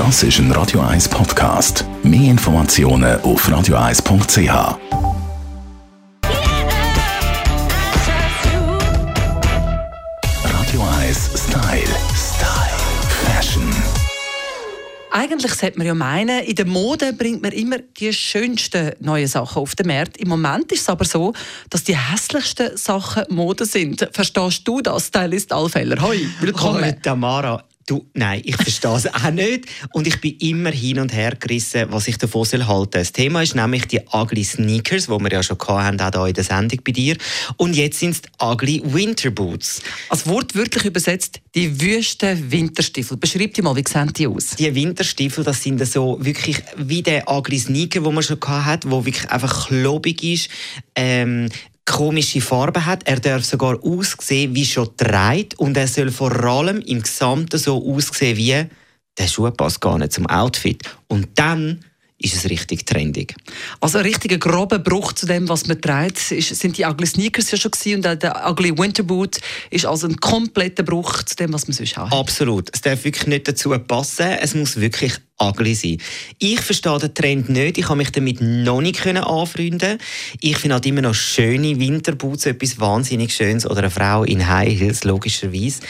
Das ist ein Radio 1 Podcast. Mehr Informationen auf radio1.ch. Radio 1 Style. Style. Fashion. Eigentlich sollte man ja meinen, in der Mode bringt man immer die schönsten neuen Sachen auf den Markt. Im Moment ist es aber so, dass die hässlichsten Sachen Mode sind. Verstehst du das, Stylist Alfeller? Hoi, willkommen. Oh, Tamara, du, nein, ich verstehe es auch nicht. Und ich bin immer hin und her gerissen, was ich davon soll halten Das Thema ist nämlich die ugly Sneakers, die wir ja schon hatten, auch hier in der Sendung bei dir. Und jetzt sind es die ugly Winter Boots. Als wortwörtlich übersetzt, die wüsten Winterstiefel. Beschreib die mal, wie sehen die aus? Die Winterstiefel, das sind so wirklich wie der ugly Sneaker, den man schon hatte, der wirklich einfach klobig ist. Ähm, komische Farben hat. Er darf sogar aussehen wie schon dreht und er soll vor allem im Gesamten so aussehen wie der Schuh passt gar nicht zum Outfit. Und dann ist es richtig trendig. Also ein richtiger grober Bruch zu dem, was man trägt, ist, sind die Ugly Sneakers ja schon gewesen und auch der Ugly Winter Boot ist also ein kompletter Bruch zu dem, was man sonst hat. Absolut. Es darf wirklich nicht dazu passen. Es muss wirklich ugly sein. Ich verstehe den Trend nicht. Ich habe mich damit noch nicht anfreunden Ich finde halt immer noch schöne Winterboots etwas wahnsinnig Schönes oder eine Frau in High Heels, logischerweise.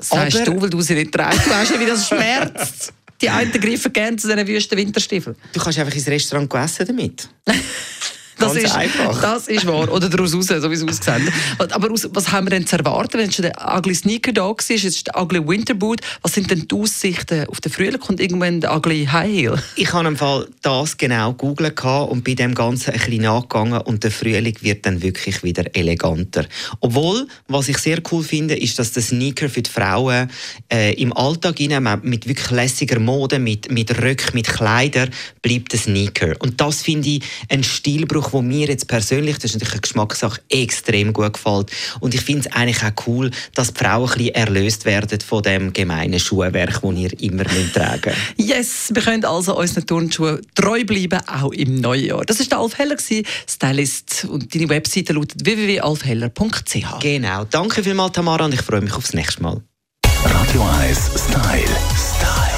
Sagst Aber du, weil du sie nicht trägst. Du weißt ja, wie das schmerzt. Die einen greifen gerne zu diesen wüsten Winterstiefeln. Du kannst einfach ins Restaurant essen damit. Das ist, einfach. das ist wahr. Oder daraus raus, so wie es aussieht. Aber was haben wir denn zu erwarten, wenn schon der ugly Sneaker da war, jetzt ist der ugly Winterboot. Was sind denn die Aussichten auf den Frühling? Kommt irgendwann der ugly High Heel? Ich habe im Fall das genau googelt und bei dem Ganzen ein bisschen nachgegangen und der Frühling wird dann wirklich wieder eleganter. Obwohl, was ich sehr cool finde, ist, dass der Sneaker für die Frauen äh, im Alltag mit wirklich lässiger Mode, mit, mit Röcken, mit Kleidern, bleibt der Sneaker. Und das finde ich ein Stilbruch Ausdruck, der mir jetzt persönlich, das ist natürlich eine Geschmackssache, extrem gut gefällt. Und ich finde es eigentlich auch cool, dass die Frauen ein bisschen erlöst werden von dem gemeinen Schuhwerk, das ihr immer tragen müsst. Yes, wir können also unseren Turnschuhen treu bleiben, auch im neuen Jahr. Das war Alf Heller, Stylist. Und deine Webseite lautet www.alfheller.ch. Genau. Danke vielmals, Tamara, und ich freue mich aufs nächste Mal. Radio 1 Style. Style.